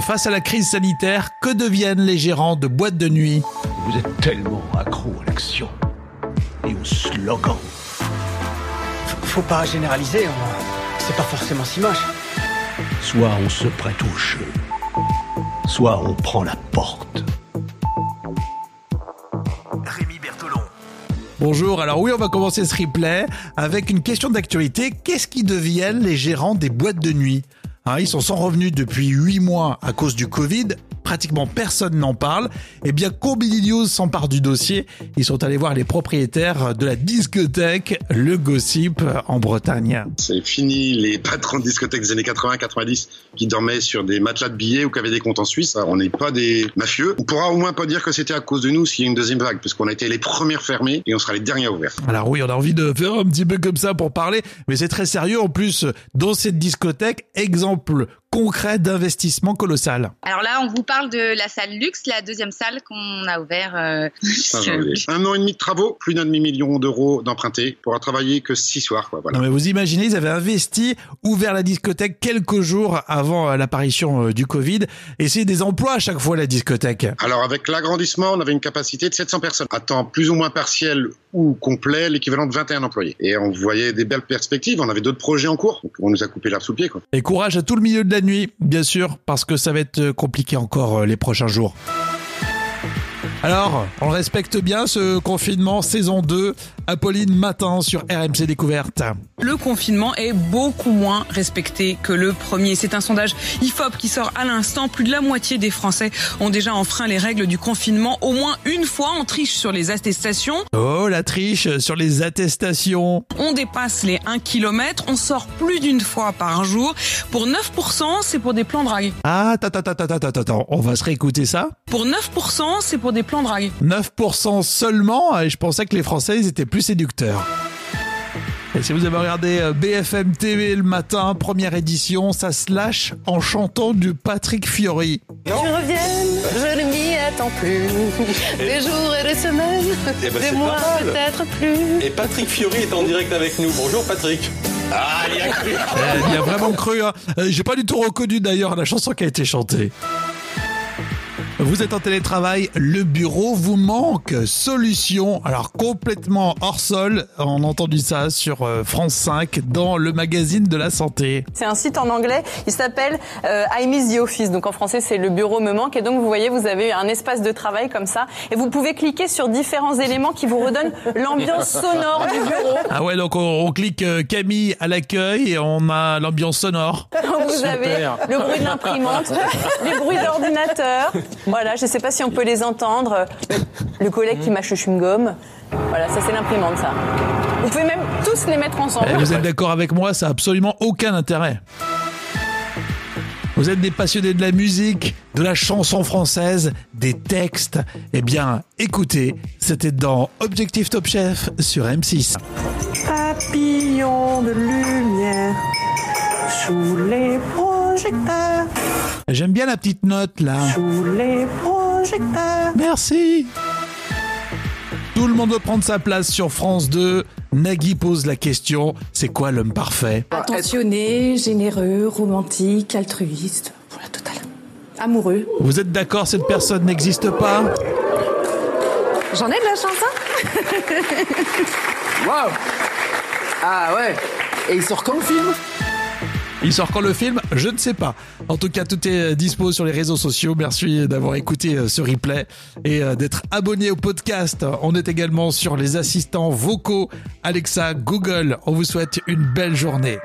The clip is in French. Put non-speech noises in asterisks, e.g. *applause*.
Face à la crise sanitaire, que deviennent les gérants de boîtes de nuit? Vous êtes tellement accro à l'action et au slogan. Faut pas généraliser, on- c'est pas forcément si moche. Soit on se prête au jeu, soit on prend la porte. Rémi Bertolon. Bonjour, alors oui, on va commencer ce replay avec une question d'actualité. Qu'est-ce qui deviennent les gérants des boîtes de nuit? Hein, Ils sont sans revenus depuis 8 mois à cause du Covid. Pratiquement personne n'en parle. Eh bien, Combini News s'empare du dossier. Ils sont allés voir les propriétaires de la discothèque Le Gossip en Bretagne. C'est fini les patrons de discothèques des années 80-90 qui dormaient sur des matelas de billets ou qui avaient des comptes en Suisse. On n'est pas des mafieux. On pourra au moins pas dire que c'était à cause de nous s'il y a une deuxième vague, parce qu'on a été les premières fermées et on sera les dernières ouvertes. Alors oui, on a envie de faire un petit peu comme ça pour parler, mais c'est très sérieux. En plus, dans cette discothèque, exemple concret d'investissement colossal. Alors là, on vous parle de la salle luxe, la deuxième salle qu'on a ouvert. euh. *laughs* Un an et demi de travaux, plus d'un demi-million d'euros d'empruntés pour travailler que six soirs. Quoi, voilà. Non mais vous imaginez, ils avaient investi, ouvert la discothèque quelques jours avant euh, l'apparition euh, du Covid, et c'est des emplois à chaque fois la discothèque. Alors avec l'agrandissement, on avait une capacité de 700 personnes, à temps plus ou moins partiel ou complet, l'équivalent de 21 employés. Et on voyait des belles perspectives, on avait d'autres projets en cours, donc on nous a coupé l'herbe sous le pied. Quoi. Et courage à tout le milieu de la bien sûr, parce que ça va être euh, compliqué encore euh, les prochains jours. Alors, on respecte bien ce confinement saison 2, Apolline Matin sur RMC Découverte. Le confinement est beaucoup moins respecté que le premier. C'est un sondage IFOP qui sort à l'instant. Plus de la moitié des Français ont déjà enfreint les règles du confinement au moins une fois. On triche sur les attestations. Oh, la triche sur les attestations. On dépasse les 1 km. On sort plus d'une fois par jour. Pour 9%, c'est pour des plans drague. Ah, attends, attends, attends, attends, on va se réécouter ça Pour 9%, c'est pour des plans drague. 9% seulement, et je pensais que les Français ils étaient plus séducteurs. Et si vous avez regardé euh, BFM TV le matin, première édition, ça se lâche en chantant du Patrick Fiori. Tu reviennes, je ne m'y attends plus. Des jours et des semaines, Eh ben, des mois peut-être plus. Et Patrick Fiori est en direct avec nous. Bonjour Patrick. Ah, il y a cru. Euh, Il y a vraiment cru. Hein. Euh, J'ai pas du tout reconnu d'ailleurs la chanson qui a été chantée. Vous êtes en télétravail, le bureau vous manque. Solution, alors complètement hors sol. On a entendu ça sur euh, France 5 dans le magazine de la santé. C'est un site en anglais, il s'appelle euh, I Miss the Office. Donc en français, c'est le bureau me manque. Et donc vous voyez, vous avez un espace de travail comme ça. Et vous pouvez cliquer sur différents éléments qui vous redonnent *laughs* l'ambiance sonore du bureau. Ah ouais, donc on, on clique euh, Camille à l'accueil et on a l'ambiance sonore. Donc *laughs* vous avez le bruit de l'imprimante, *laughs* les bruits d'ordinateur. Voilà, je sais pas si on peut les entendre. Le collègue qui mâche le chewing-gum. Voilà, ça c'est l'imprimante, ça. Vous pouvez même tous les mettre ensemble. Et vous êtes d'accord avec moi, ça a absolument aucun intérêt. Vous êtes des passionnés de la musique, de la chanson française, des textes. Eh bien, écoutez, c'était dans Objectif Top Chef sur M6. Papillon de lumière sous les projecteurs, J'aime bien la petite note là. sous les projecteurs. Merci. Tout le monde veut prendre sa place sur France 2. Nagui pose la question, c'est quoi l'homme parfait? Attentionné, généreux, romantique, altruiste, pour la totale. Amoureux. Vous êtes d'accord, cette personne n'existe pas? J'en ai de la chance, hein? Waouh Ah ouais Et il sort quand le film? Il sort quand le film Je ne sais pas. En tout cas, tout est dispo sur les réseaux sociaux. Merci d'avoir écouté euh, ce replay et euh, d'être abonné au podcast. On est également sur les assistants vocaux Alexa, Google. On vous souhaite une belle journée.